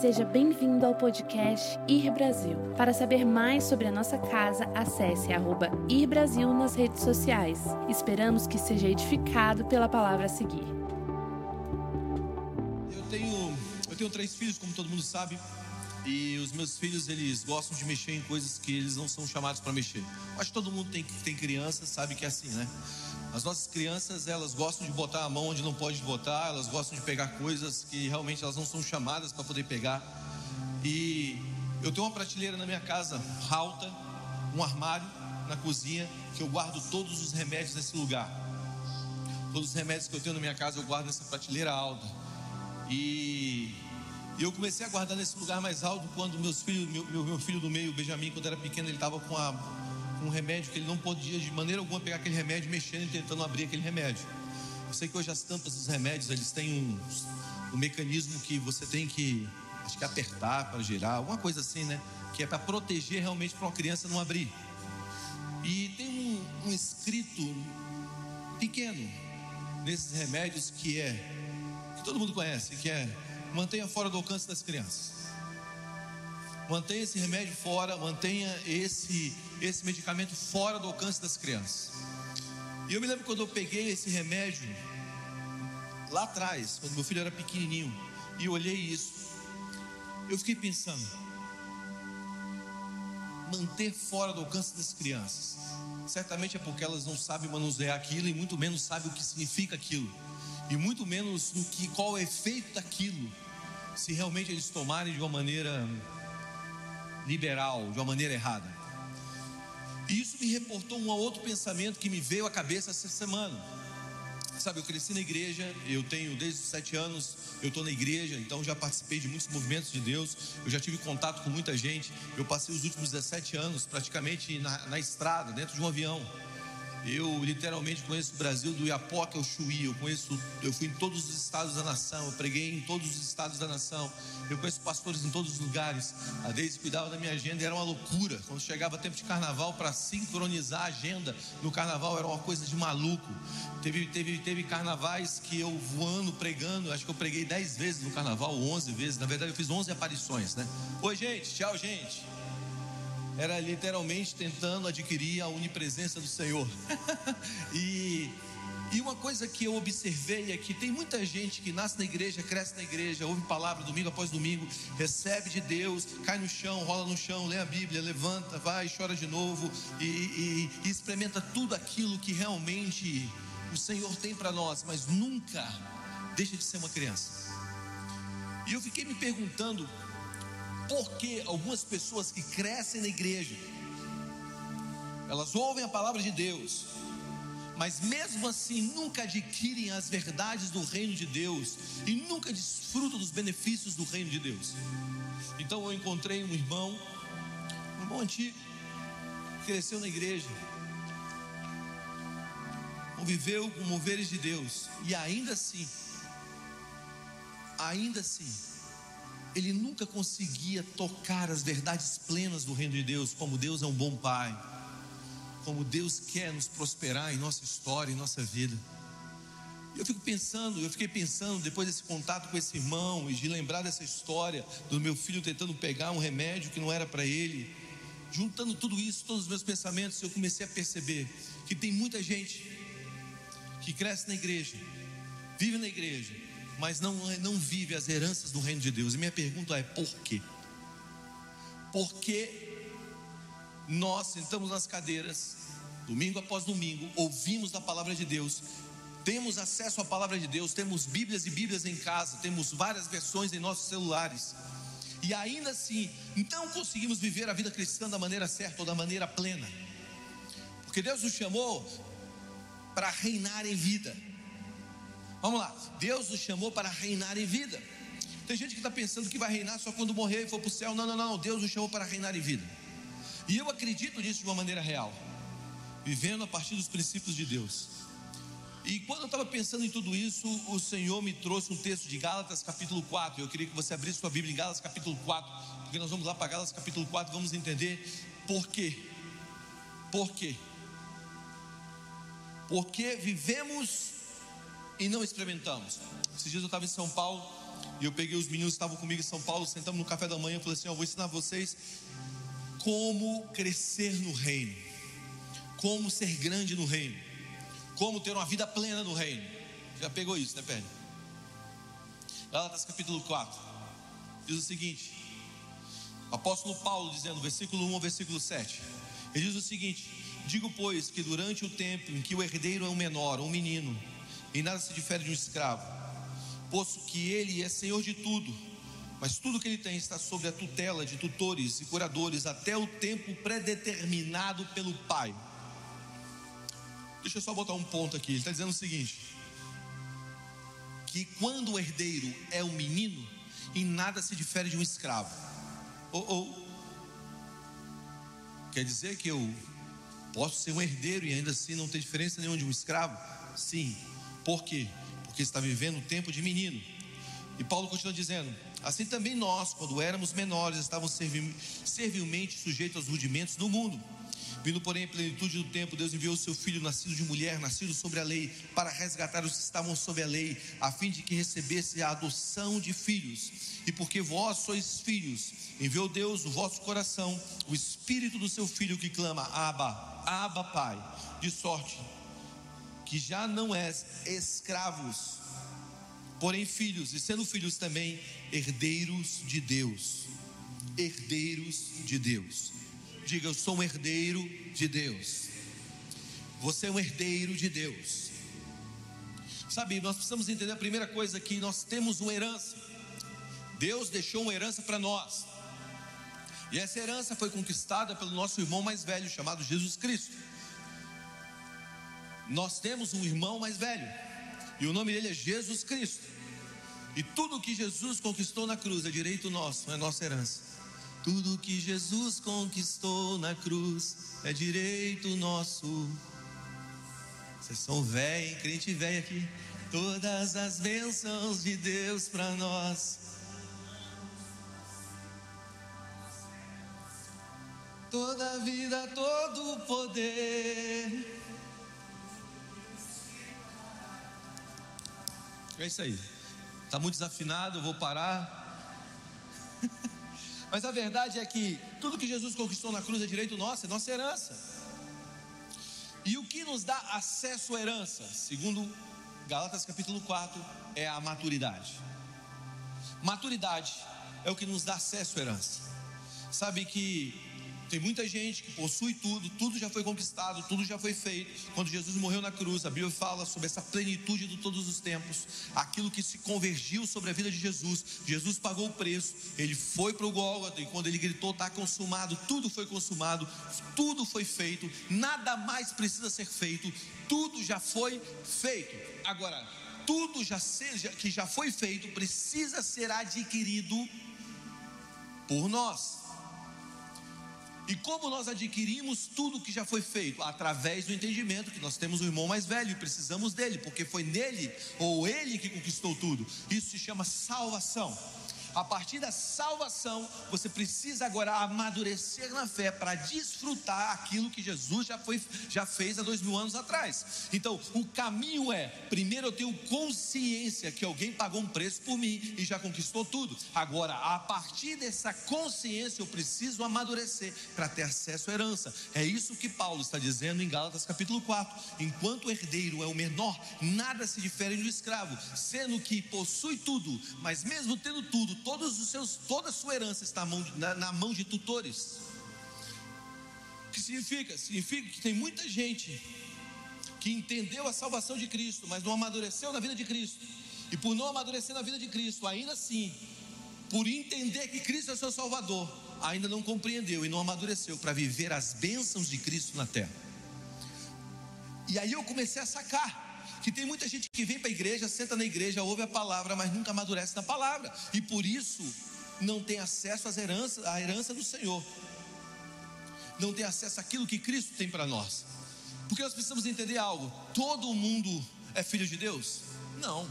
Seja bem-vindo ao podcast Ir Brasil. Para saber mais sobre a nossa casa, acesse arroba Ir Brasil nas redes sociais. Esperamos que seja edificado pela palavra a seguir. Eu tenho, eu tenho três filhos, como todo mundo sabe, e os meus filhos eles gostam de mexer em coisas que eles não são chamados para mexer. Acho que todo mundo tem, tem criança, sabe que é assim, né? As nossas crianças, elas gostam de botar a mão onde não pode botar, elas gostam de pegar coisas que realmente elas não são chamadas para poder pegar. E eu tenho uma prateleira na minha casa alta, um armário na cozinha, que eu guardo todos os remédios nesse lugar. Todos os remédios que eu tenho na minha casa eu guardo nessa prateleira alta. E eu comecei a guardar nesse lugar mais alto quando meus filhos, meu, meu, filho do meio, o Benjamin, quando era pequeno, ele estava com a um remédio que ele não podia de maneira alguma pegar aquele remédio, mexendo e tentando abrir aquele remédio. Eu sei que hoje as tampas dos remédios eles têm um, um mecanismo que você tem que acho que apertar para girar, alguma coisa assim, né? Que é para proteger realmente para uma criança não abrir. E tem um, um escrito pequeno nesses remédios que é que todo mundo conhece, que é mantenha fora do alcance das crianças. Mantenha esse remédio fora, mantenha esse, esse medicamento fora do alcance das crianças. E eu me lembro quando eu peguei esse remédio, lá atrás, quando meu filho era pequenininho, e olhei isso, eu fiquei pensando: manter fora do alcance das crianças. Certamente é porque elas não sabem manusear aquilo e muito menos sabem o que significa aquilo. E muito menos o que qual é o efeito daquilo, se realmente eles tomarem de uma maneira liberal, de uma maneira errada. E isso me reportou um outro pensamento que me veio à cabeça essa semana. Sabe, eu cresci na igreja, eu tenho desde os sete anos, eu estou na igreja, então já participei de muitos movimentos de Deus, eu já tive contato com muita gente. Eu passei os últimos 17 anos praticamente na, na estrada, dentro de um avião. Eu literalmente conheço o Brasil do Iapoca ao Chuí. Eu conheço, eu fui em todos os estados da nação, eu preguei em todos os estados da nação. Eu conheço pastores em todos os lugares. A Deise cuidava da minha agenda, era uma loucura. Quando chegava tempo de carnaval para sincronizar a agenda no carnaval era uma coisa de maluco. Teve, teve, teve carnavais que eu voando, pregando, acho que eu preguei 10 vezes no carnaval, 11 vezes. Na verdade, eu fiz 11 aparições, né? Oi, gente, tchau, gente era literalmente tentando adquirir a onipresença do Senhor. e, e uma coisa que eu observei é que tem muita gente que nasce na igreja, cresce na igreja, ouve palavra domingo após domingo, recebe de Deus, cai no chão, rola no chão, lê a Bíblia, levanta, vai, chora de novo e, e, e experimenta tudo aquilo que realmente o Senhor tem para nós, mas nunca deixa de ser uma criança. E eu fiquei me perguntando porque algumas pessoas que crescem na igreja, elas ouvem a palavra de Deus, mas mesmo assim nunca adquirem as verdades do reino de Deus e nunca desfrutam dos benefícios do reino de Deus. Então eu encontrei um irmão, um irmão antigo, cresceu na igreja, conviveu com moveres de Deus e ainda assim, ainda assim, ele nunca conseguia tocar as verdades plenas do reino de Deus, como Deus é um bom pai, como Deus quer nos prosperar em nossa história, em nossa vida. Eu fico pensando, eu fiquei pensando depois desse contato com esse irmão e de lembrar dessa história do meu filho tentando pegar um remédio que não era para ele, juntando tudo isso, todos os meus pensamentos, eu comecei a perceber que tem muita gente que cresce na igreja, vive na igreja, mas não, não vive as heranças do reino de Deus. E minha pergunta é: por quê? Porque nós sentamos nas cadeiras, domingo após domingo, ouvimos da palavra de Deus, temos acesso à palavra de Deus, temos Bíblias e Bíblias em casa, temos várias versões em nossos celulares, e ainda assim não conseguimos viver a vida cristã da maneira certa ou da maneira plena, porque Deus nos chamou para reinar em vida. Vamos lá, Deus nos chamou para reinar em vida. Tem gente que está pensando que vai reinar só quando morrer e for para o céu. Não, não, não. Deus nos chamou para reinar em vida. E eu acredito nisso de uma maneira real, vivendo a partir dos princípios de Deus. E quando eu estava pensando em tudo isso, o Senhor me trouxe um texto de Gálatas capítulo 4. Eu queria que você abrisse sua Bíblia em Gálatas capítulo 4, porque nós vamos lá para Gálatas capítulo 4 vamos entender por quê. Por quê? Porque vivemos e não experimentamos. Esses dias eu estava em São Paulo e eu peguei os meninos que estavam comigo em São Paulo, sentamos no café da manhã e falei assim: Eu vou ensinar vocês como crescer no reino, como ser grande no reino, como ter uma vida plena no reino. Já pegou isso, né, Pedro? Gálatas capítulo 4 diz o seguinte: Apóstolo Paulo dizendo, versículo 1 ao versículo 7. Ele diz o seguinte: Digo, pois, que durante o tempo em que o herdeiro é um menor, um menino, e nada se difere de um escravo, posto que ele é senhor de tudo, mas tudo que ele tem está sob a tutela de tutores e curadores até o tempo predeterminado pelo Pai. Deixa eu só botar um ponto aqui. Ele está dizendo o seguinte: que quando o herdeiro é um menino, em nada se difere de um escravo. Ou, ou quer dizer que eu posso ser um herdeiro e ainda assim não ter diferença nenhuma de um escravo? Sim. Por quê? Porque está vivendo um tempo de menino. E Paulo continua dizendo: Assim também nós, quando éramos menores, estávamos servilmente sujeitos aos rudimentos do mundo. Vindo, porém, em plenitude do tempo, Deus enviou o seu filho, nascido de mulher, nascido sobre a lei, para resgatar os que estavam sob a lei, a fim de que recebesse a adoção de filhos. E porque vós sois filhos, enviou Deus o vosso coração, o espírito do seu filho que clama: Abba, Abba, Pai. De sorte que já não és escravos, porém filhos, e sendo filhos também herdeiros de Deus. Herdeiros de Deus. Diga, eu sou um herdeiro de Deus. Você é um herdeiro de Deus. Sabe, nós precisamos entender a primeira coisa que nós temos uma herança. Deus deixou uma herança para nós. E essa herança foi conquistada pelo nosso irmão mais velho, chamado Jesus Cristo. Nós temos um irmão mais velho, e o nome dele é Jesus Cristo. E tudo que Jesus conquistou na cruz é direito nosso, é nossa herança. Tudo que Jesus conquistou na cruz é direito nosso. Vocês são velho, crente velho aqui. Todas as bênçãos de Deus para nós. Toda vida, todo poder É isso aí. Está muito desafinado, vou parar. Mas a verdade é que tudo que Jesus conquistou na cruz é direito nosso, é nossa herança. E o que nos dá acesso à herança, segundo Galatas capítulo 4, é a maturidade. Maturidade é o que nos dá acesso à herança. Sabe que tem muita gente que possui tudo, tudo já foi conquistado, tudo já foi feito. Quando Jesus morreu na cruz, a Bíblia fala sobre essa plenitude de todos os tempos, aquilo que se convergiu sobre a vida de Jesus. Jesus pagou o preço, ele foi para o Gólgota e quando ele gritou: está consumado, tudo foi consumado, tudo foi feito, nada mais precisa ser feito, tudo já foi feito. Agora, tudo já seja que já foi feito precisa ser adquirido por nós. E como nós adquirimos tudo que já foi feito? Através do entendimento que nós temos um irmão mais velho e precisamos dele, porque foi nele ou ele que conquistou tudo. Isso se chama salvação. A partir da salvação, você precisa agora amadurecer na fé para desfrutar aquilo que Jesus já, foi, já fez há dois mil anos atrás. Então, o caminho é: primeiro eu tenho consciência que alguém pagou um preço por mim e já conquistou tudo. Agora, a partir dessa consciência, eu preciso amadurecer para ter acesso à herança. É isso que Paulo está dizendo em Gálatas capítulo 4. Enquanto o herdeiro é o menor, nada se difere do escravo, sendo que possui tudo, mas mesmo tendo tudo, todos os seus, toda a sua herança está na mão, na, na mão de tutores. O que significa? Significa que tem muita gente que entendeu a salvação de Cristo, mas não amadureceu na vida de Cristo. E por não amadurecer na vida de Cristo, ainda assim, por entender que Cristo é seu Salvador, ainda não compreendeu e não amadureceu para viver as bênçãos de Cristo na terra. E aí eu comecei a sacar que tem muita gente que vem para a igreja, senta na igreja, ouve a palavra, mas nunca amadurece na palavra, e por isso não tem acesso às heranças, à herança do Senhor, não tem acesso àquilo que Cristo tem para nós, porque nós precisamos entender algo: todo mundo é filho de Deus? Não.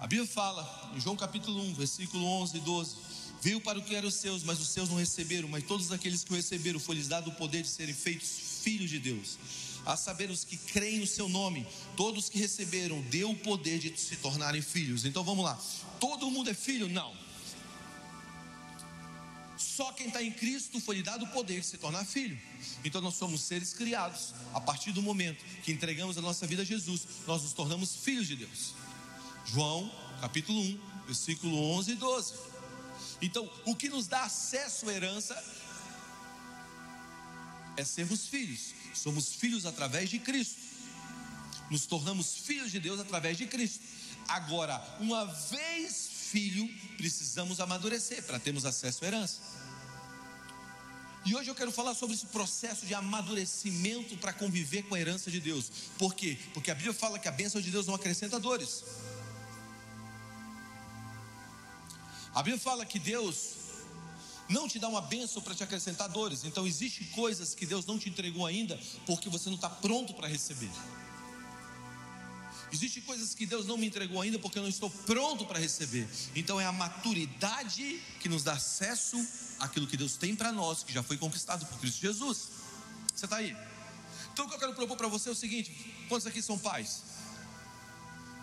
A Bíblia fala, em João capítulo 1, versículo 11 e 12: Veio para o que eram os seus, mas os seus não receberam, mas todos aqueles que o receberam, foi-lhes dado o poder de serem feitos filhos de Deus a saber os que creem no seu nome, todos que receberam, deu o poder de se tornarem filhos. Então vamos lá. Todo mundo é filho? Não. Só quem está em Cristo foi lhe dado o poder de se tornar filho. Então nós somos seres criados. A partir do momento que entregamos a nossa vida a Jesus, nós nos tornamos filhos de Deus. João, capítulo 1, versículo 11 e 12. Então, o que nos dá acesso à herança é sermos filhos. Somos filhos através de Cristo. Nos tornamos filhos de Deus através de Cristo. Agora, uma vez filho, precisamos amadurecer para termos acesso à herança. E hoje eu quero falar sobre esse processo de amadurecimento para conviver com a herança de Deus. Por quê? Porque a Bíblia fala que a bênção de Deus não acrescenta dores. A Bíblia fala que Deus não te dá uma bênção para te acrescentar dores. Então, existem coisas que Deus não te entregou ainda porque você não está pronto para receber. Existem coisas que Deus não me entregou ainda porque eu não estou pronto para receber. Então, é a maturidade que nos dá acesso àquilo que Deus tem para nós, que já foi conquistado por Cristo Jesus. Você está aí? Então, o que eu quero propor para você é o seguinte: quantos aqui são pais?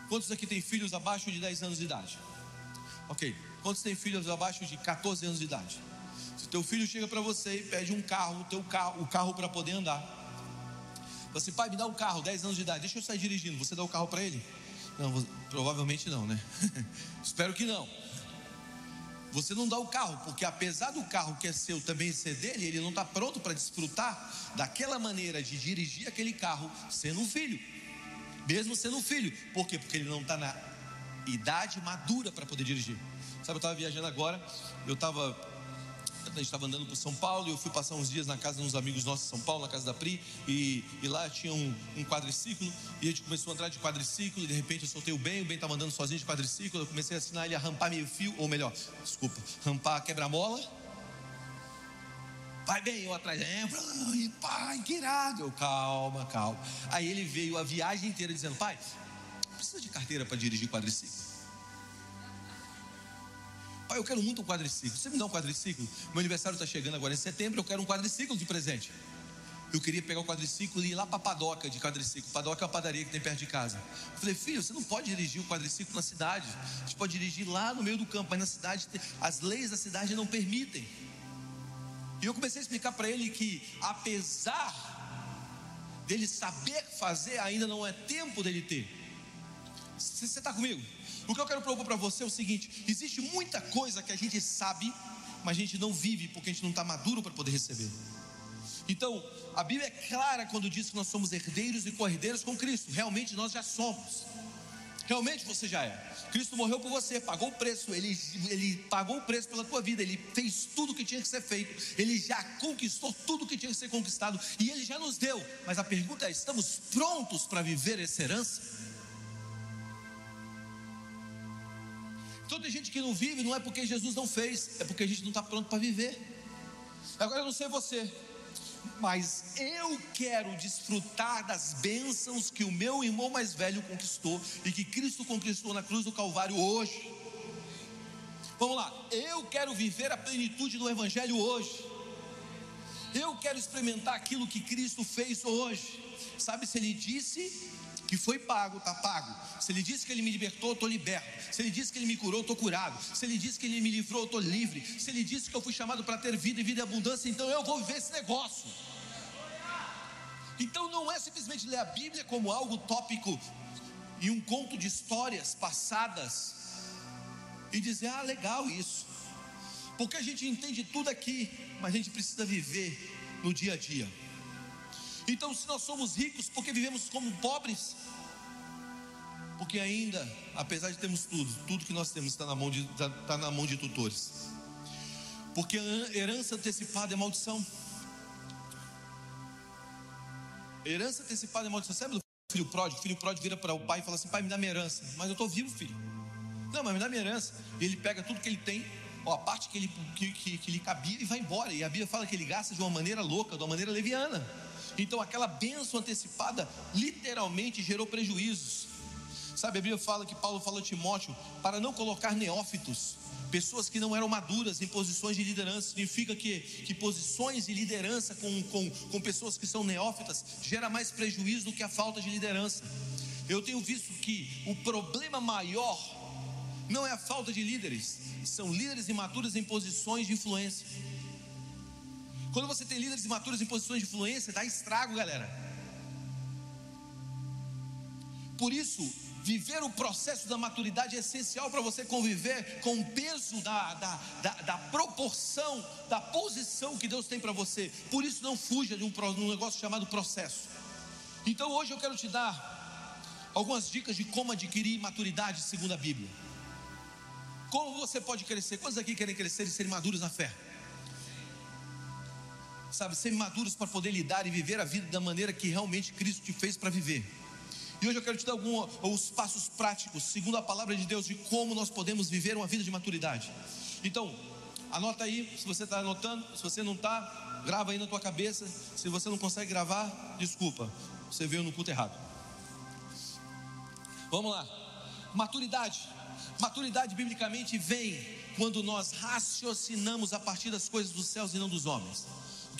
Quantos aqui têm filhos abaixo de 10 anos de idade? Ok. Quantos têm filhos abaixo de 14 anos de idade? Se teu filho chega para você e pede um carro, teu carro, o carro para poder andar. Você, assim, pai, me dá um carro, 10 anos de idade, deixa eu sair dirigindo. Você dá o carro para ele? Não, provavelmente não, né? Espero que não. Você não dá o carro, porque apesar do carro que é seu também ser dele, ele não está pronto para desfrutar daquela maneira de dirigir aquele carro sendo um filho, mesmo sendo um filho. Por quê? Porque ele não está na idade madura para poder dirigir. Sabe, eu estava viajando agora, eu estava a gente estava andando por São Paulo e eu fui passar uns dias na casa de uns amigos nossos em São Paulo, na casa da Pri, e, e lá tinha um, um, quadriciclo, e a gente começou a andar de quadriciclo, e de repente eu soltei o bem, o bem estava andando sozinho de quadriciclo, eu comecei a ensinar ele a rampar meio fio, ou melhor, desculpa, rampar quebra-mola. Vai bem, eu atrás, é, pai, que irado. Eu, calma, calma. Aí ele veio a viagem inteira dizendo, pai, precisa de carteira para dirigir quadriciclo. Pai, eu quero muito um quadriciclo. Você me dá um quadriciclo? Meu aniversário está chegando agora em setembro, eu quero um quadriciclo de presente. Eu queria pegar o quadriciclo e ir lá para a padoca de quadriciclo. Padoca é uma padaria que tem perto de casa. Eu falei, filho, você não pode dirigir o quadriciclo na cidade. Você pode dirigir lá no meio do campo, mas na cidade, as leis da cidade não permitem. E eu comecei a explicar para ele que, apesar dele saber fazer, ainda não é tempo dele ter. Você está comigo? O que eu quero propor para você é o seguinte: existe muita coisa que a gente sabe, mas a gente não vive porque a gente não está maduro para poder receber. Então, a Bíblia é clara quando diz que nós somos herdeiros e co-herdeiros com Cristo. Realmente nós já somos. Realmente você já é. Cristo morreu por você, pagou o preço, ele, ele pagou o preço pela tua vida, ele fez tudo o que tinha que ser feito, ele já conquistou tudo o que tinha que ser conquistado e ele já nos deu. Mas a pergunta é: estamos prontos para viver essa herança? Gente que não vive, não é porque Jesus não fez, é porque a gente não está pronto para viver. Agora eu não sei você, mas eu quero desfrutar das bênçãos que o meu irmão mais velho conquistou e que Cristo conquistou na cruz do Calvário hoje. Vamos lá, eu quero viver a plenitude do Evangelho hoje. Eu quero experimentar aquilo que Cristo fez hoje. Sabe se ele disse que foi pago, está pago. Se ele disse que ele me libertou, estou liberto. Se ele disse que ele me curou, estou curado. Se ele disse que ele me livrou, estou livre. Se ele disse que eu fui chamado para ter vida e vida em abundância, então eu vou viver esse negócio. Então não é simplesmente ler a Bíblia como algo tópico e um conto de histórias passadas e dizer, ah, legal isso. Porque a gente entende tudo aqui, mas a gente precisa viver no dia a dia. Então, se nós somos ricos, porque vivemos como pobres? Porque ainda, apesar de termos tudo, tudo que nós temos está na mão de, está, está na mão de tutores. Porque a herança antecipada é maldição. Herança antecipada é maldição. Sabe do filho pródigo? O filho pródigo vira para o pai e fala assim: Pai, me dá minha herança. Mas eu estou vivo, filho. Não, mas me dá minha herança. E ele pega tudo que ele tem, a parte que, ele, que, que, que lhe cabia e vai embora. E a Bíblia fala que ele gasta de uma maneira louca, de uma maneira leviana. Então aquela bênção antecipada literalmente gerou prejuízos. Sabe, a Bíblia fala que Paulo falou a Timóteo para não colocar neófitos, pessoas que não eram maduras em posições de liderança. Significa que, que posições de liderança com, com, com pessoas que são neófitas gera mais prejuízo do que a falta de liderança. Eu tenho visto que o problema maior não é a falta de líderes, são líderes imaturos em posições de influência. Quando você tem líderes imaturos em posições de influência, dá estrago, galera. Por isso, viver o processo da maturidade é essencial para você conviver com o peso da, da, da, da, proporção, da posição que Deus tem para você. Por isso, não fuja de um, um negócio chamado processo. Então, hoje eu quero te dar algumas dicas de como adquirir maturidade segundo a Bíblia. Como você pode crescer? Quantos aqui querem crescer e serem maduros na fé? Sabe, ser maduros para poder lidar e viver a vida da maneira que realmente Cristo te fez para viver. E hoje eu quero te dar alguns os passos práticos, segundo a palavra de Deus, de como nós podemos viver uma vida de maturidade. Então, anota aí, se você está anotando, se você não está, grava aí na tua cabeça. Se você não consegue gravar, desculpa, você veio no culto errado. Vamos lá, maturidade. Maturidade biblicamente vem quando nós raciocinamos a partir das coisas dos céus e não dos homens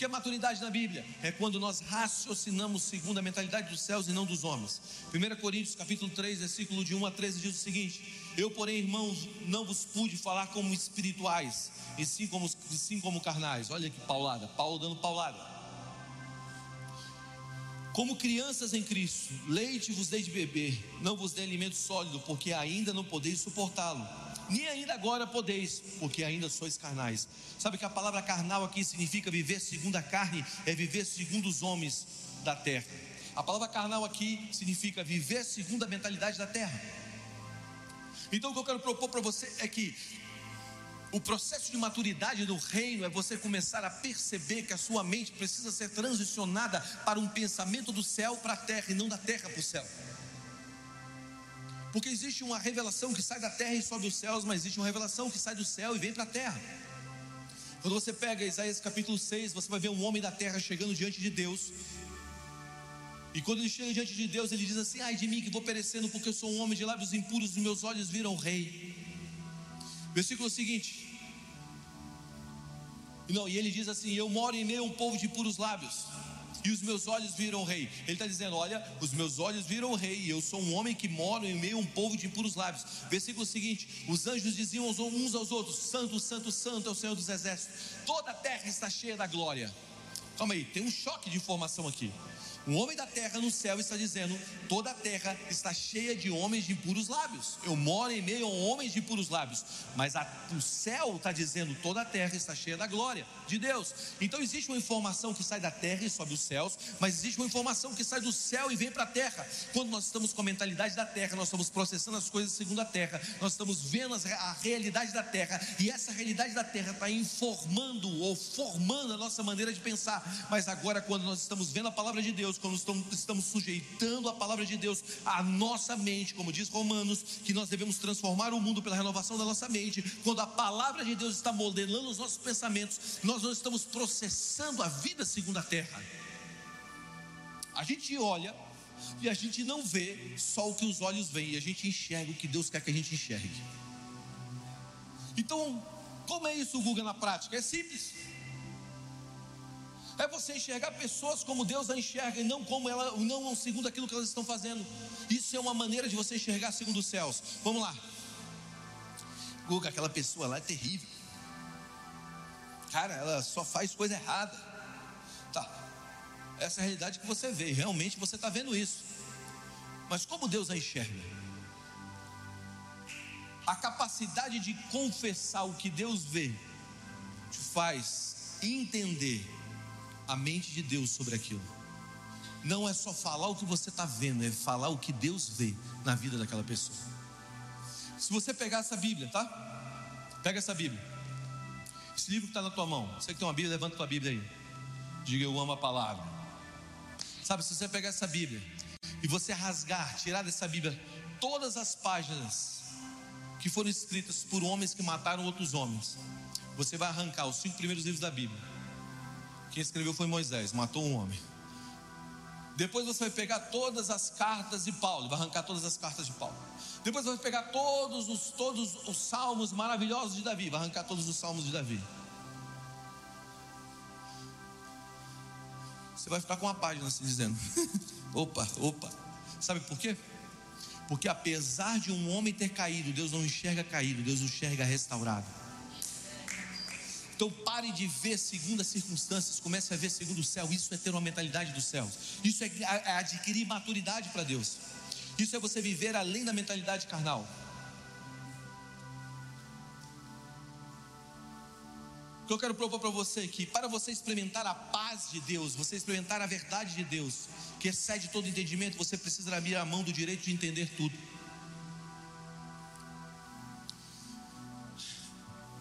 que é maturidade na Bíblia? É quando nós raciocinamos segundo a mentalidade dos céus e não dos homens. 1 Coríntios capítulo 3, versículo de 1 a 13 diz o seguinte: Eu, porém, irmãos, não vos pude falar como espirituais, e sim como, e sim como carnais. Olha que paulada, Paulo dando paulada. Como crianças em Cristo, leite vos dei de beber, não vos dei alimento sólido, porque ainda não podeis suportá-lo nem ainda agora podeis, porque ainda sois carnais. Sabe que a palavra carnal aqui significa viver segundo a carne, é viver segundo os homens da terra. A palavra carnal aqui significa viver segundo a mentalidade da terra. Então o que eu quero propor para você é que o processo de maturidade do reino é você começar a perceber que a sua mente precisa ser transicionada para um pensamento do céu para a terra e não da terra para o céu. Porque existe uma revelação que sai da terra e sobe os céus, mas existe uma revelação que sai do céu e vem para a terra. Quando você pega Isaías capítulo 6, você vai ver um homem da terra chegando diante de Deus. E quando ele chega diante de Deus, ele diz assim: Ai de mim que vou perecendo, porque eu sou um homem de lábios impuros, e meus olhos viram rei. Versículo seguinte. Não, e ele diz assim: Eu moro em meio a um povo de puros lábios e os meus olhos viram o rei. Ele está dizendo: Olha, os meus olhos viram o rei, e eu sou um homem que moro em meio a um povo de impuros lábios. Versículo seguinte: Os anjos diziam uns aos outros: Santo, Santo, Santo é o Senhor dos exércitos, toda a terra está cheia da glória. Calma aí, tem um choque de informação aqui. Um homem da terra no céu está dizendo: toda a terra está cheia de homens de puros lábios. Eu moro em meio a homens de puros lábios. Mas a, o céu está dizendo: toda a terra está cheia da glória de Deus. Então existe uma informação que sai da terra e sobe os céus, mas existe uma informação que sai do céu e vem para a terra. Quando nós estamos com a mentalidade da terra, nós estamos processando as coisas segundo a terra, nós estamos vendo a realidade da terra, e essa realidade da terra está informando ou formando a nossa maneira de pensar. Mas agora, quando nós estamos vendo a palavra de Deus, Deus, quando estamos sujeitando a palavra de Deus à nossa mente, como diz Romanos, que nós devemos transformar o mundo pela renovação da nossa mente, quando a palavra de Deus está modelando os nossos pensamentos, nós não estamos processando a vida segundo a terra. A gente olha e a gente não vê só o que os olhos veem, a gente enxerga o que Deus quer que a gente enxergue. Então, como é isso, Guga, na prática? É simples. É você enxergar pessoas como Deus a enxerga e não como ela, não segundo aquilo que elas estão fazendo. Isso é uma maneira de você enxergar segundo os céus. Vamos lá. Guga, aquela pessoa lá é terrível. Cara, ela só faz coisa errada. Tá. Essa é a realidade que você vê. Realmente você está vendo isso. Mas como Deus a enxerga? A capacidade de confessar o que Deus vê te faz entender a mente de Deus sobre aquilo. Não é só falar o que você está vendo, é falar o que Deus vê na vida daquela pessoa. Se você pegar essa Bíblia, tá? Pega essa Bíblia. Esse livro que está na tua mão. Você que tem uma Bíblia, levanta tua Bíblia aí. Diga eu amo a palavra. Sabe, se você pegar essa Bíblia e você rasgar, tirar dessa Bíblia todas as páginas que foram escritas por homens que mataram outros homens, você vai arrancar os cinco primeiros livros da Bíblia quem escreveu foi Moisés, matou um homem. Depois você vai pegar todas as cartas de Paulo, vai arrancar todas as cartas de Paulo. Depois você vai pegar todos os, todos os salmos maravilhosos de Davi, vai arrancar todos os salmos de Davi. Você vai ficar com uma página assim dizendo: opa, opa. Sabe por quê? Porque apesar de um homem ter caído, Deus não enxerga caído, Deus enxerga restaurado. Então pare de ver segundo as circunstâncias, comece a ver segundo o céu. Isso é ter uma mentalidade do céu. Isso é, é adquirir maturidade para Deus. Isso é você viver além da mentalidade carnal. O que eu quero propor para você é que para você experimentar a paz de Deus, você experimentar a verdade de Deus, que excede todo entendimento, você precisa abrir a mão do direito de entender tudo.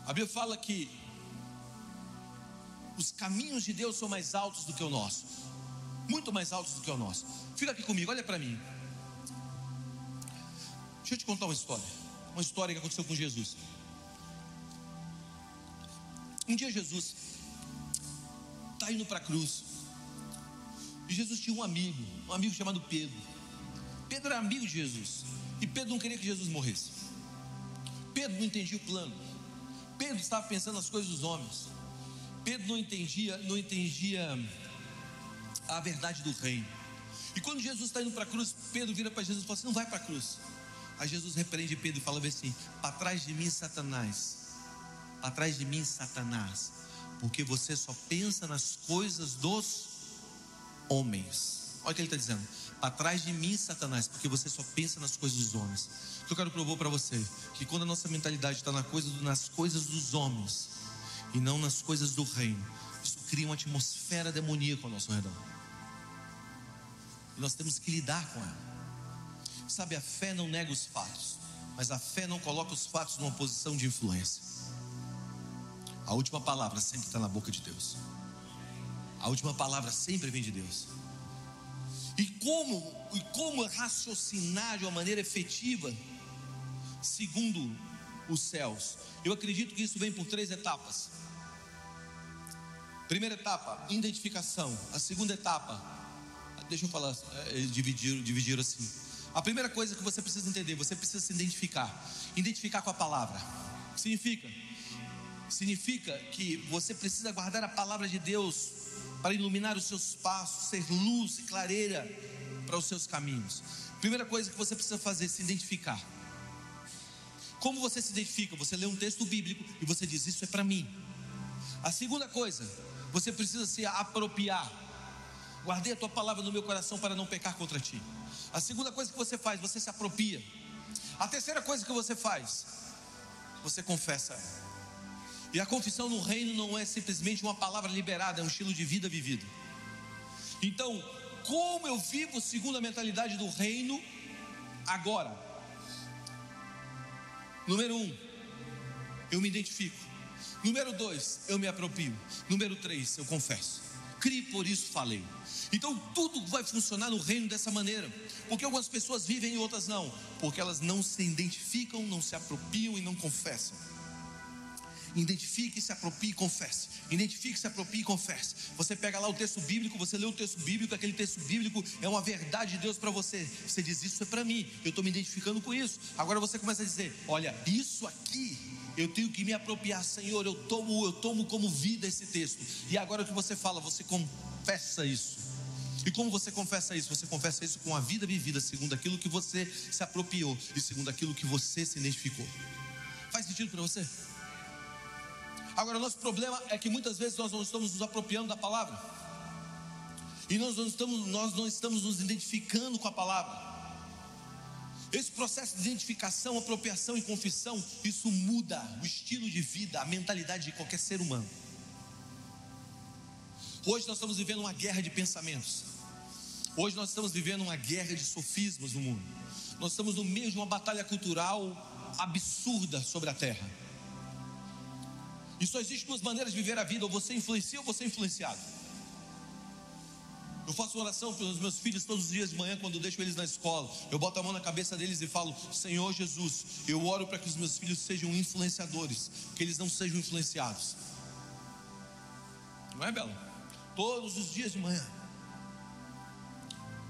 A Bíblia fala que os caminhos de Deus são mais altos do que o nosso, muito mais altos do que o nosso. Fica aqui comigo, olha para mim. Deixa eu te contar uma história, uma história que aconteceu com Jesus. Um dia Jesus está indo para a cruz. E Jesus tinha um amigo, um amigo chamado Pedro. Pedro era amigo de Jesus. E Pedro não queria que Jesus morresse. Pedro não entendia o plano. Pedro estava pensando nas coisas dos homens. Pedro não entendia, não entendia a verdade do reino. E quando Jesus está indo para a cruz, Pedro vira para Jesus e fala assim: não vai para a cruz. Aí Jesus repreende Pedro e fala assim: para trás de mim, Satanás. Para trás de mim, Satanás. Porque você só pensa nas coisas dos homens. Olha o que ele está dizendo. Para trás de mim, Satanás, porque você só pensa nas coisas dos homens. O que eu quero provar para você, que quando a nossa mentalidade está na coisa, nas coisas dos homens, e não nas coisas do reino. Isso cria uma atmosfera demoníaca ao nosso redor. E nós temos que lidar com ela. Sabe, a fé não nega os fatos, mas a fé não coloca os fatos numa posição de influência. A última palavra sempre está na boca de Deus. A última palavra sempre vem de Deus. E como, e como raciocinar de uma maneira efetiva, segundo os céus? Eu acredito que isso vem por três etapas. Primeira etapa, identificação. A segunda etapa, deixa eu falar, é, dividir, dividir assim. A primeira coisa que você precisa entender, você precisa se identificar. Identificar com a palavra. Significa? Significa que você precisa guardar a palavra de Deus para iluminar os seus passos, ser luz e clareira para os seus caminhos. Primeira coisa que você precisa fazer, se identificar. Como você se identifica? Você lê um texto bíblico e você diz: Isso é para mim. A segunda coisa, você precisa se apropriar. Guardei a tua palavra no meu coração para não pecar contra ti. A segunda coisa que você faz, você se apropria. A terceira coisa que você faz, você confessa. E a confissão no reino não é simplesmente uma palavra liberada, é um estilo de vida vivido. Então, como eu vivo segundo a mentalidade do reino agora? Número um, eu me identifico. Número dois, eu me aproprio. Número três, eu confesso. Crie, por isso falei. Então tudo vai funcionar no reino dessa maneira. Porque algumas pessoas vivem e outras não. Porque elas não se identificam, não se apropriam e não confessam. Identifique, se aproprie e confesse. Identifique, se aproprie e confesse. Você pega lá o texto bíblico, você lê o texto bíblico, aquele texto bíblico é uma verdade de Deus para você. Você diz: Isso é para mim, eu estou me identificando com isso. Agora você começa a dizer: Olha, isso aqui eu tenho que me apropriar, Senhor. Eu tomo, eu tomo como vida esse texto. E agora o que você fala, você confessa isso. E como você confessa isso? Você confessa isso com a vida vivida, segundo aquilo que você se apropriou e segundo aquilo que você se identificou. Faz sentido para você? Agora, nosso problema é que muitas vezes nós não estamos nos apropriando da palavra. E nós não estamos, nós não estamos nos identificando com a palavra. Esse processo de identificação, apropriação e confissão, isso muda o estilo de vida, a mentalidade de qualquer ser humano. Hoje nós estamos vivendo uma guerra de pensamentos. Hoje nós estamos vivendo uma guerra de sofismas no mundo. Nós estamos no meio de uma batalha cultural absurda sobre a terra. E só existem duas maneiras de viver a vida: ou você influencia ou você é influenciado. Eu faço oração pelos meus filhos todos os dias de manhã quando eu deixo eles na escola. Eu boto a mão na cabeça deles e falo: Senhor Jesus, eu oro para que os meus filhos sejam influenciadores, que eles não sejam influenciados. Não é, Bela? Todos os dias de manhã.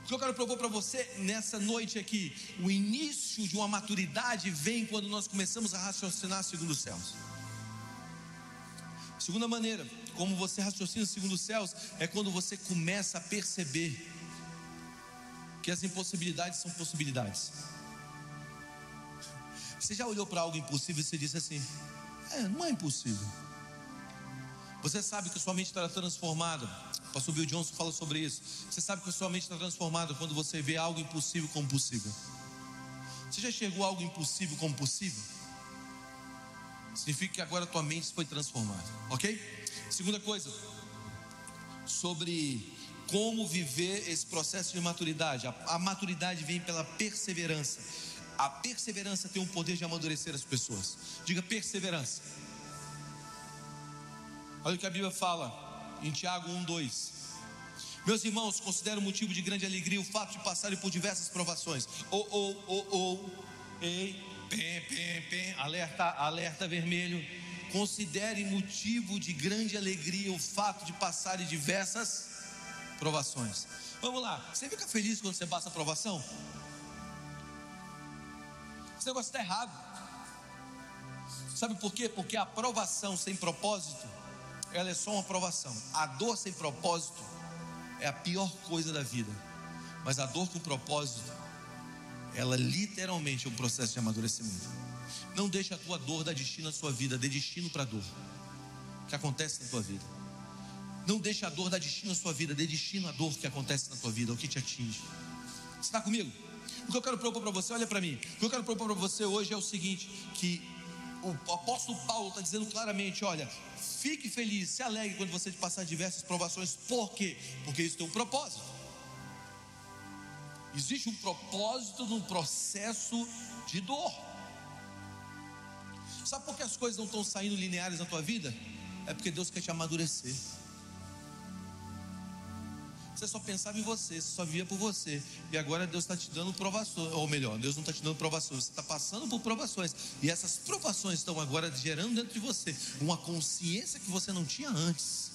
que eu quero propor para você nessa noite aqui, o início de uma maturidade vem quando nós começamos a raciocinar segundo os céus. Segunda maneira, como você raciocina segundo os céus, é quando você começa a perceber que as impossibilidades são possibilidades. Você já olhou para algo impossível e você disse assim: É, não é impossível. Você sabe que sua mente está transformada. O pastor Bill Johnson fala sobre isso. Você sabe que sua mente está transformada quando você vê algo impossível como possível. Você já a algo impossível como possível? Significa que agora a tua mente foi transformada, ok? Segunda coisa, sobre como viver esse processo de maturidade. A, a maturidade vem pela perseverança. A perseverança tem o poder de amadurecer as pessoas. Diga perseverança. Olha o que a Bíblia fala em Tiago 1:2. Meus irmãos, considero motivo de grande alegria o fato de passarem por diversas provações. Ou, ou, ou, ou, ei, pem, pem, pem, alerta, alerta vermelho. Considere motivo de grande alegria o fato de passarem diversas provações. Vamos lá, você fica feliz quando você passa a provação? Esse negócio está errado. Sabe por quê? Porque a aprovação sem propósito, ela é só uma aprovação. A dor sem propósito é a pior coisa da vida. Mas a dor com propósito, ela literalmente é um processo de amadurecimento. Não deixe a tua dor dar destino à sua vida, dê destino para a dor que acontece na tua vida. Não deixe a dor dar destino à sua vida, dê destino à dor que acontece na tua vida, o que te atinge. Você está comigo? O que eu quero propor para você, olha para mim. O que eu quero propor para você hoje é o seguinte: que o apóstolo Paulo está dizendo claramente: olha, fique feliz, se alegre quando você passar diversas provações. Por quê? Porque isso tem um propósito. Existe um propósito no processo de dor. Sabe por que as coisas não estão saindo lineares na tua vida? É porque Deus quer te amadurecer. Você só pensava em você, você só via por você. E agora Deus está te dando provações. Ou melhor, Deus não está te dando provações, você está passando por provações. E essas provações estão agora gerando dentro de você uma consciência que você não tinha antes.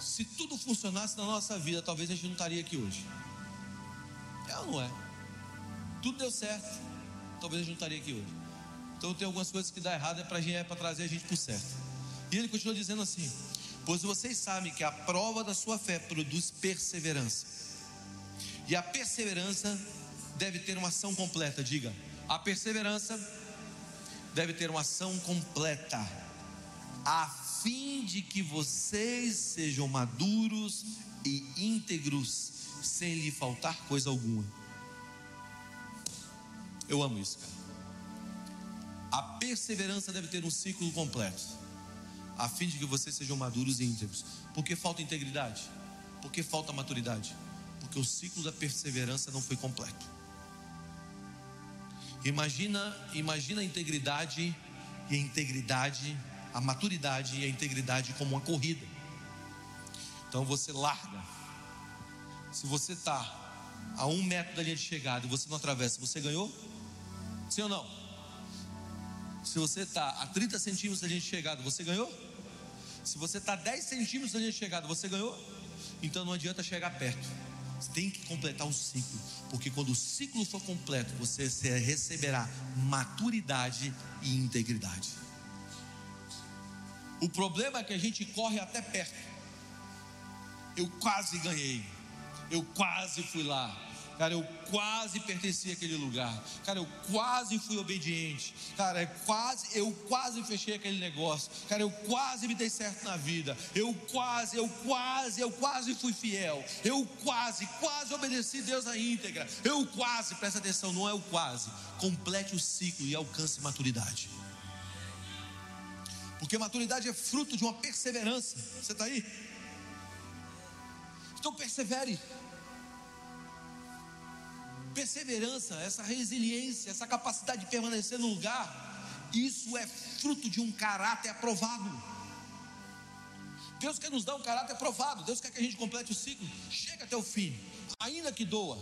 Se tudo funcionasse na nossa vida, talvez a gente não estaria aqui hoje. É ou não é? Tudo deu certo, talvez gente não estaria aqui hoje. Então tem algumas coisas que dá errado é para é trazer a gente para o certo. E ele continua dizendo assim: Pois vocês sabem que a prova da sua fé produz perseverança. E a perseverança deve ter uma ação completa. Diga, a perseverança deve ter uma ação completa, a fim de que vocês sejam maduros e íntegros, sem lhe faltar coisa alguma. Eu amo isso, cara. A perseverança deve ter um ciclo completo a fim de que vocês sejam maduros e íntegros. Por que falta integridade? Por que falta maturidade? Porque o ciclo da perseverança não foi completo. Imagina, imagina a integridade e a integridade, a maturidade e a integridade como uma corrida. Então você larga. Se você está a um metro da linha de chegada e você não atravessa, você ganhou? Sim ou não? Se você está a 30 centímetros da linha de chegada, você ganhou? Se você está a 10 centímetros da linha de chegada, você ganhou? Então não adianta chegar perto. Você tem que completar o ciclo. Porque quando o ciclo for completo, você receberá maturidade e integridade. O problema é que a gente corre até perto. Eu quase ganhei. Eu quase fui lá Cara, eu quase pertenci àquele lugar. Cara, eu quase fui obediente. Cara, eu quase, eu quase fechei aquele negócio. Cara, eu quase me dei certo na vida. Eu quase, eu quase, eu quase fui fiel. Eu quase, quase obedeci Deus na íntegra. Eu quase, presta atenção, não é o quase. Complete o ciclo e alcance maturidade. Porque maturidade é fruto de uma perseverança. Você está aí? Então persevere perseverança, essa resiliência, essa capacidade de permanecer no lugar, isso é fruto de um caráter aprovado. Deus quer nos dar um caráter aprovado, Deus quer que a gente complete o ciclo, chega até o fim, ainda que doa.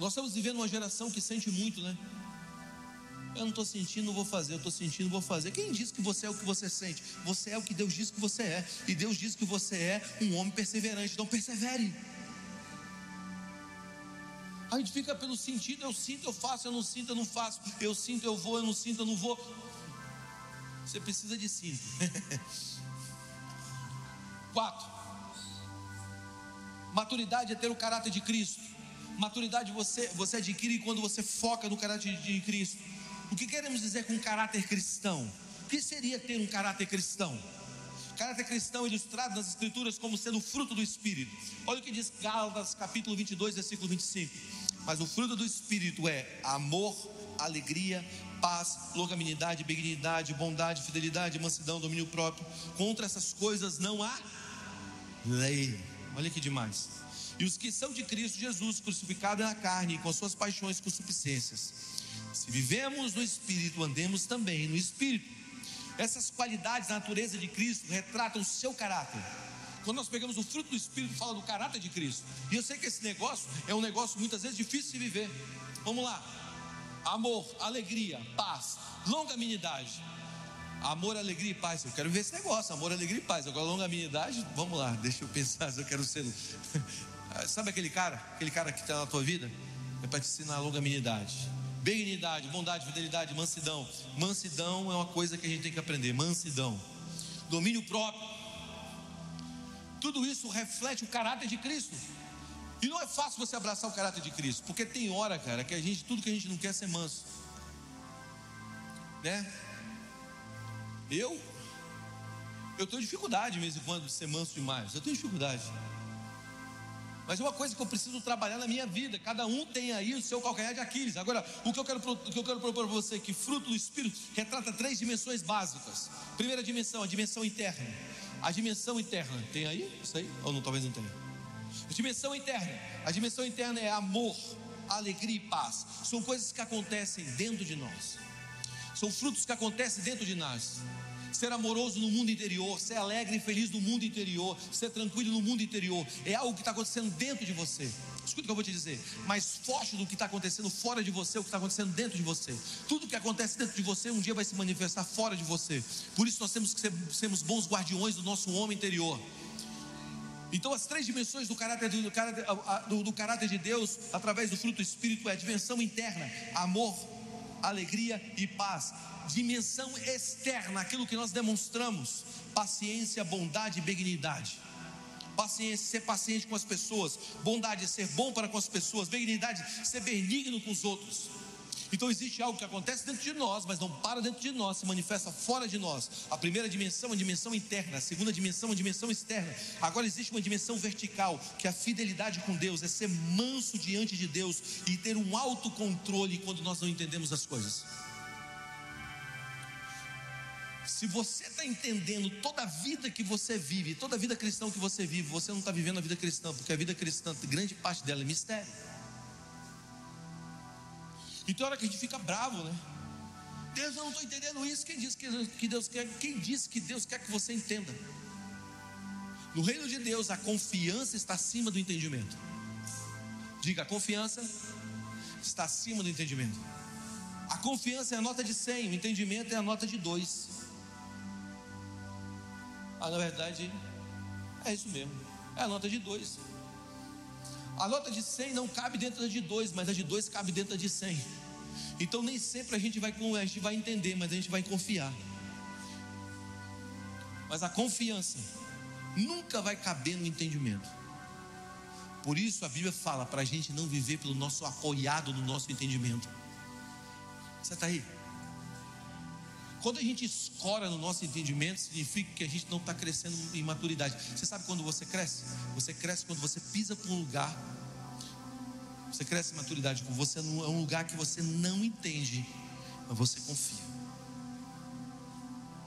Nós estamos vivendo uma geração que sente muito, né? Eu não estou sentindo, vou fazer. Eu estou sentindo, vou fazer. Quem diz que você é o que você sente? Você é o que Deus diz que você é. E Deus diz que você é um homem perseverante. Então persevere. A gente fica pelo sentido, eu sinto, eu faço, eu não sinto, eu não faço, eu sinto, eu vou, eu não sinto, eu não vou. Você precisa de cinto. Quatro. Maturidade é ter o caráter de Cristo. Maturidade você, você adquire quando você foca no caráter de Cristo. O que queremos dizer com caráter cristão? O que seria ter um caráter cristão? Caráter cristão ilustrado nas Escrituras como sendo fruto do Espírito. Olha o que diz Gálatas capítulo 22, versículo 25. Mas o fruto do Espírito é amor, alegria, paz, longanimidade, benignidade, bondade, fidelidade, mansidão, domínio próprio. Contra essas coisas não há lei. Olha que demais. E os que são de Cristo Jesus, crucificado na carne, com suas paixões e consuficências. Se vivemos no Espírito, andemos também no Espírito. Essas qualidades da natureza de Cristo retratam o seu caráter. Quando nós pegamos o fruto do Espírito, fala do caráter de Cristo. E eu sei que esse negócio é um negócio muitas vezes difícil de viver. Vamos lá. Amor, alegria, paz, longanimidade. Amor, alegria e paz. Eu quero ver esse negócio. Amor, alegria e paz. Agora, longanimidade, vamos lá. Deixa eu pensar se eu quero ser. Sabe aquele cara? Aquele cara que está na tua vida? É para te ensinar a longanimidade. Benignidade, bondade, fidelidade, mansidão. Mansidão é uma coisa que a gente tem que aprender. Mansidão. Domínio próprio. Tudo isso reflete o caráter de Cristo. E não é fácil você abraçar o caráter de Cristo, porque tem hora, cara, que a gente, tudo que a gente não quer é ser manso. Né? Eu eu tenho dificuldade de vez em quando de ser manso demais. Eu tenho dificuldade. Mas uma coisa que eu preciso trabalhar na minha vida. Cada um tem aí o seu calcanhar de Aquiles. Agora, o que eu quero, o que eu quero propor para você é que fruto do Espírito retrata três dimensões básicas. Primeira dimensão, a dimensão interna. A dimensão interna, tem aí? Isso aí? Ou não, talvez não tenha. A dimensão interna. A dimensão interna é amor, alegria e paz. São coisas que acontecem dentro de nós. São frutos que acontecem dentro de nós. Ser amoroso no mundo interior, ser alegre e feliz no mundo interior, ser tranquilo no mundo interior, é algo que está acontecendo dentro de você. Escuta o que eu vou te dizer. Mais forte do que está acontecendo fora de você, é o que está acontecendo dentro de você. Tudo que acontece dentro de você, um dia vai se manifestar fora de você. Por isso nós temos que ser, sermos bons guardiões do nosso homem interior. Então, as três dimensões do caráter, do, caráter, do, do caráter de Deus, através do fruto do Espírito, é a dimensão interna, amor, alegria e paz. Dimensão externa, aquilo que nós demonstramos, paciência, bondade e benignidade. Paciência, ser paciente com as pessoas, bondade, ser bom para com as pessoas, benignidade, ser benigno com os outros. Então existe algo que acontece dentro de nós, mas não para dentro de nós, se manifesta fora de nós. A primeira dimensão é a dimensão interna, a segunda dimensão é a dimensão externa. Agora existe uma dimensão vertical, que é a fidelidade com Deus, é ser manso diante de Deus e ter um autocontrole quando nós não entendemos as coisas. Se você está entendendo toda a vida que você vive, toda a vida cristã que você vive, você não está vivendo a vida cristã, porque a vida cristã, grande parte dela é mistério. E tem hora que a gente fica bravo, né? Deus, eu não estou entendendo isso. Quem disse que Deus quer? Quem disse que Deus quer que você entenda? No reino de Deus, a confiança está acima do entendimento. Diga, a confiança está acima do entendimento. A confiança é a nota de 100, o entendimento é a nota de 2. Ah, na verdade, é isso mesmo. É a nota de 2. A nota de 100 não cabe dentro da de 2, mas a de 2 cabe dentro da de 100. Então nem sempre a gente vai a gente vai entender, mas a gente vai confiar. Mas a confiança nunca vai caber no entendimento. Por isso a Bíblia fala para a gente não viver pelo nosso apoiado no nosso entendimento. Você está aí? Quando a gente escora no nosso entendimento, significa que a gente não está crescendo em maturidade. Você sabe quando você cresce? Você cresce quando você pisa para um lugar. Você cresce em maturidade. Você é um lugar que você não entende, mas você confia.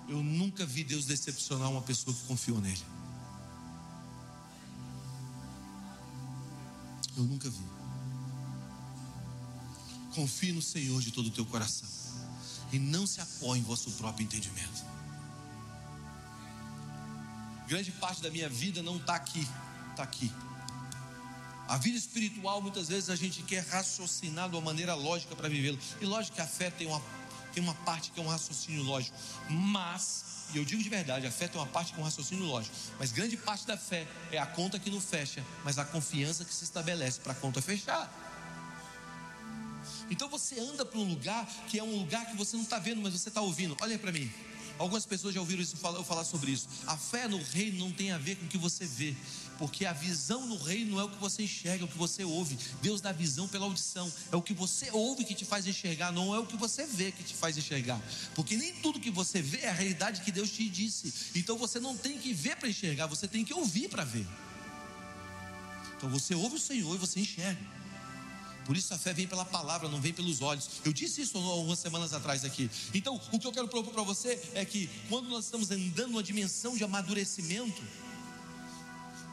Eu nunca vi Deus decepcionar uma pessoa que confiou nele. Eu nunca vi. Confie no Senhor de todo o teu coração e não se apoie em vosso próprio entendimento. Grande parte da minha vida não está aqui, está aqui. A vida espiritual, muitas vezes a gente quer raciocinar de uma maneira lógica para vivê-lo. E lógico que a fé tem uma, tem uma parte que é um raciocínio lógico, mas e eu digo de verdade, a fé tem uma parte com raciocínio lógico, mas grande parte da fé é a conta que não fecha, mas a confiança que se estabelece para a conta fechar. Então você anda para um lugar que é um lugar que você não está vendo, mas você está ouvindo. Olha para mim. Algumas pessoas já ouviram isso, eu falar sobre isso. A fé no reino não tem a ver com o que você vê, porque a visão no reino não é o que você enxerga, é o que você ouve. Deus dá visão pela audição, é o que você ouve que te faz enxergar, não é o que você vê que te faz enxergar. Porque nem tudo que você vê é a realidade que Deus te disse. Então você não tem que ver para enxergar, você tem que ouvir para ver. Então você ouve o Senhor e você enxerga. Por isso a fé vem pela palavra, não vem pelos olhos. Eu disse isso algumas semanas atrás aqui. Então, o que eu quero propor para você é que quando nós estamos andando numa dimensão de amadurecimento,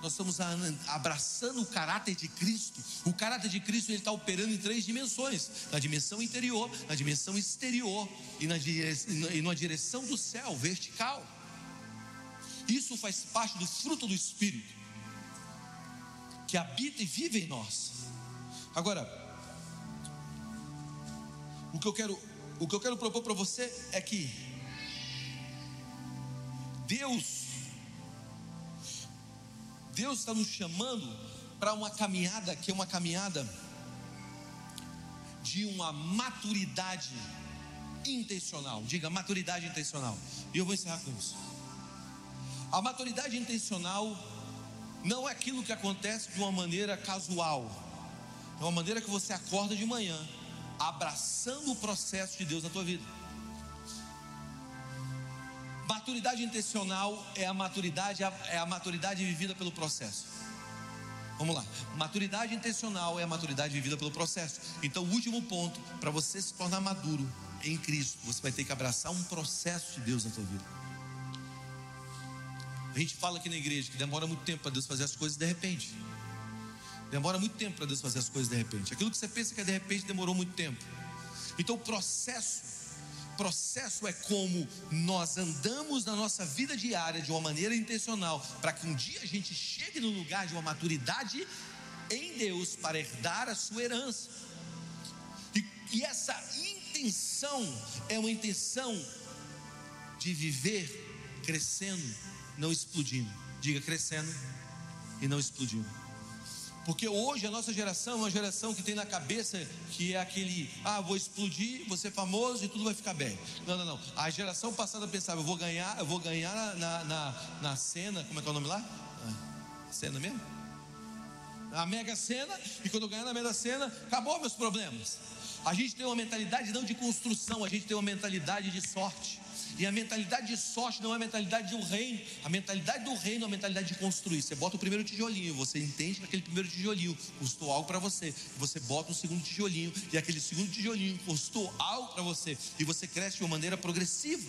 nós estamos abraçando o caráter de Cristo. O caráter de Cristo ele está operando em três dimensões: na dimensão interior, na dimensão exterior e na e numa direção do céu, vertical. Isso faz parte do fruto do Espírito que habita e vive em nós. Agora, o que eu quero, o que eu quero propor para você é que Deus, Deus está nos chamando para uma caminhada que é uma caminhada de uma maturidade intencional. Diga maturidade intencional. E eu vou encerrar com isso. A maturidade intencional não é aquilo que acontece de uma maneira casual. É uma maneira que você acorda de manhã, abraçando o processo de Deus na tua vida. Maturidade intencional é a maturidade, é a maturidade vivida pelo processo. Vamos lá. Maturidade intencional é a maturidade vivida pelo processo. Então, o último ponto, para você se tornar maduro em Cristo, você vai ter que abraçar um processo de Deus na tua vida. A gente fala aqui na igreja que demora muito tempo para Deus fazer as coisas de repente. Demora muito tempo para Deus fazer as coisas de repente. Aquilo que você pensa que é de repente demorou muito tempo. Então o processo, processo é como nós andamos na nossa vida diária de uma maneira intencional, para que um dia a gente chegue no lugar de uma maturidade em Deus para herdar a sua herança. E, e essa intenção é uma intenção de viver crescendo, não explodindo. Diga crescendo e não explodindo. Porque hoje a nossa geração é uma geração que tem na cabeça que é aquele, ah, vou explodir, vou ser famoso e tudo vai ficar bem. Não, não, não. A geração passada pensava, eu vou ganhar, eu vou ganhar na, na, na cena, como é que é o nome lá? Ah, cena mesmo? A mega cena, e quando eu ganhar na mega cena, acabou meus problemas. A gente tem uma mentalidade não de construção, a gente tem uma mentalidade de sorte. E a mentalidade de sorte não é a mentalidade do reino. A mentalidade do reino é a mentalidade de construir. Você bota o primeiro tijolinho, você entende que aquele primeiro tijolinho custou algo para você. Você bota o segundo tijolinho e aquele segundo tijolinho custou algo para você. E você cresce de uma maneira progressiva.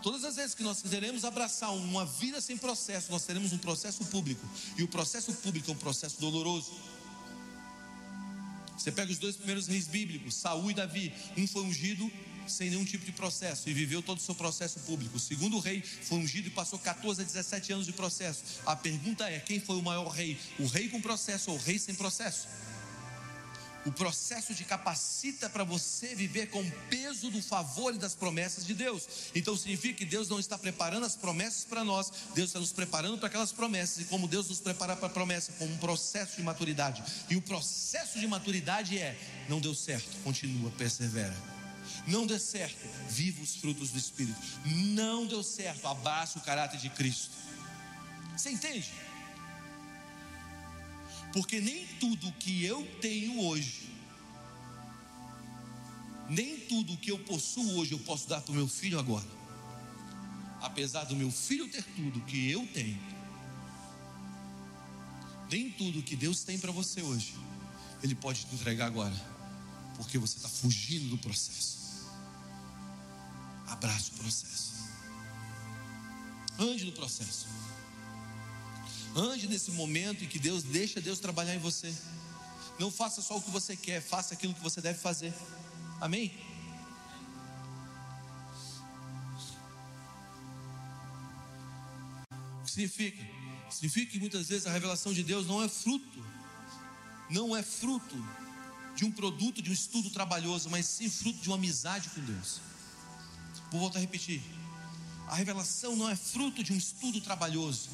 Todas as vezes que nós quiseremos abraçar uma vida sem processo, nós teremos um processo público. E o processo público é um processo doloroso. Você pega os dois primeiros reis bíblicos, Saul e Davi. Um foi ungido sem nenhum tipo de processo e viveu todo o seu processo público. O segundo rei foi ungido e passou 14 a 17 anos de processo. A pergunta é: quem foi o maior rei? O rei com processo ou o rei sem processo? O processo te capacita para você viver com o peso do favor e das promessas de Deus. Então significa que Deus não está preparando as promessas para nós, Deus está nos preparando para aquelas promessas. E como Deus nos prepara para a promessa, com um processo de maturidade. E o processo de maturidade é: não deu certo, continua, persevera. Não deu certo, viva os frutos do Espírito. Não deu certo, abraça o caráter de Cristo. Você entende? Porque nem tudo que eu tenho hoje, nem tudo que eu possuo hoje eu posso dar para o meu filho agora. Apesar do meu filho ter tudo que eu tenho, nem tudo que Deus tem para você hoje, Ele pode te entregar agora, porque você está fugindo do processo. Abraça o processo, ande no processo. Ande nesse momento em que Deus deixa Deus trabalhar em você. Não faça só o que você quer, faça aquilo que você deve fazer. Amém? O que significa? Significa que muitas vezes a revelação de Deus não é fruto, não é fruto de um produto, de um estudo trabalhoso, mas sim fruto de uma amizade com Deus. Vou voltar a repetir. A revelação não é fruto de um estudo trabalhoso,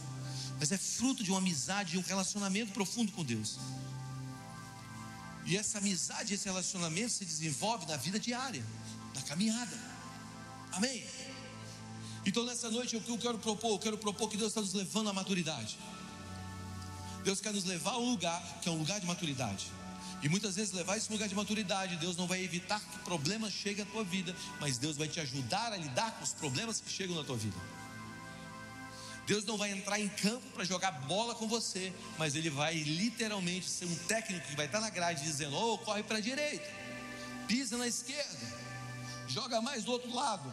mas é fruto de uma amizade e um relacionamento profundo com Deus. E essa amizade, esse relacionamento se desenvolve na vida diária, na caminhada. Amém? Então nessa noite o que eu quero propor? Eu quero propor que Deus está nos levando à maturidade. Deus quer nos levar a um lugar que é um lugar de maturidade. E muitas vezes levar esse lugar de maturidade, Deus não vai evitar que problemas cheguem à tua vida, mas Deus vai te ajudar a lidar com os problemas que chegam na tua vida. Deus não vai entrar em campo para jogar bola com você, mas Ele vai literalmente ser um técnico que vai estar na grade dizendo: oh, corre para a direita, pisa na esquerda, joga mais do outro lado.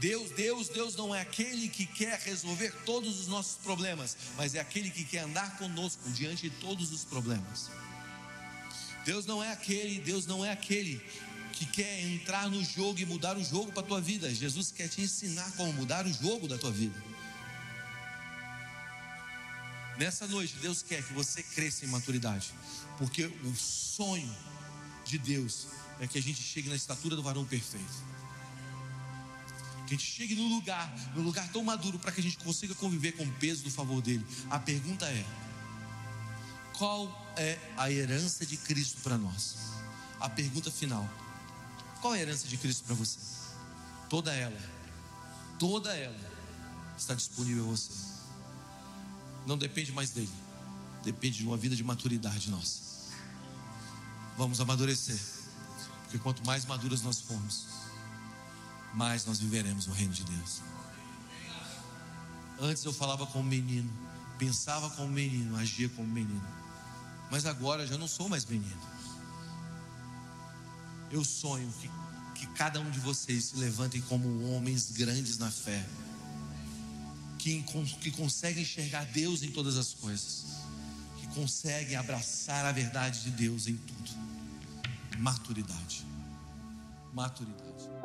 Deus, Deus, Deus não é aquele que quer resolver todos os nossos problemas, mas é aquele que quer andar conosco diante de todos os problemas. Deus não é aquele, Deus não é aquele que quer entrar no jogo e mudar o jogo para a tua vida. Jesus quer te ensinar como mudar o jogo da tua vida. Nessa noite, Deus quer que você cresça em maturidade, porque o sonho de Deus é que a gente chegue na estatura do varão perfeito que a gente chegue no lugar, no lugar tão maduro para que a gente consiga conviver com o peso do favor dele. A pergunta é: qual é a herança de Cristo para nós? A pergunta final: qual é a herança de Cristo para você? Toda ela, toda ela está disponível a você. Não depende mais dele, depende de uma vida de maturidade nossa. Vamos amadurecer, porque quanto mais maduras nós formos, mais nós viveremos o reino de Deus. Antes eu falava como menino, pensava como menino, agia como menino. Mas agora já não sou mais menino. Eu sonho que, que cada um de vocês se levantem como homens grandes na fé, que, que conseguem enxergar Deus em todas as coisas, que conseguem abraçar a verdade de Deus em tudo. Maturidade. Maturidade.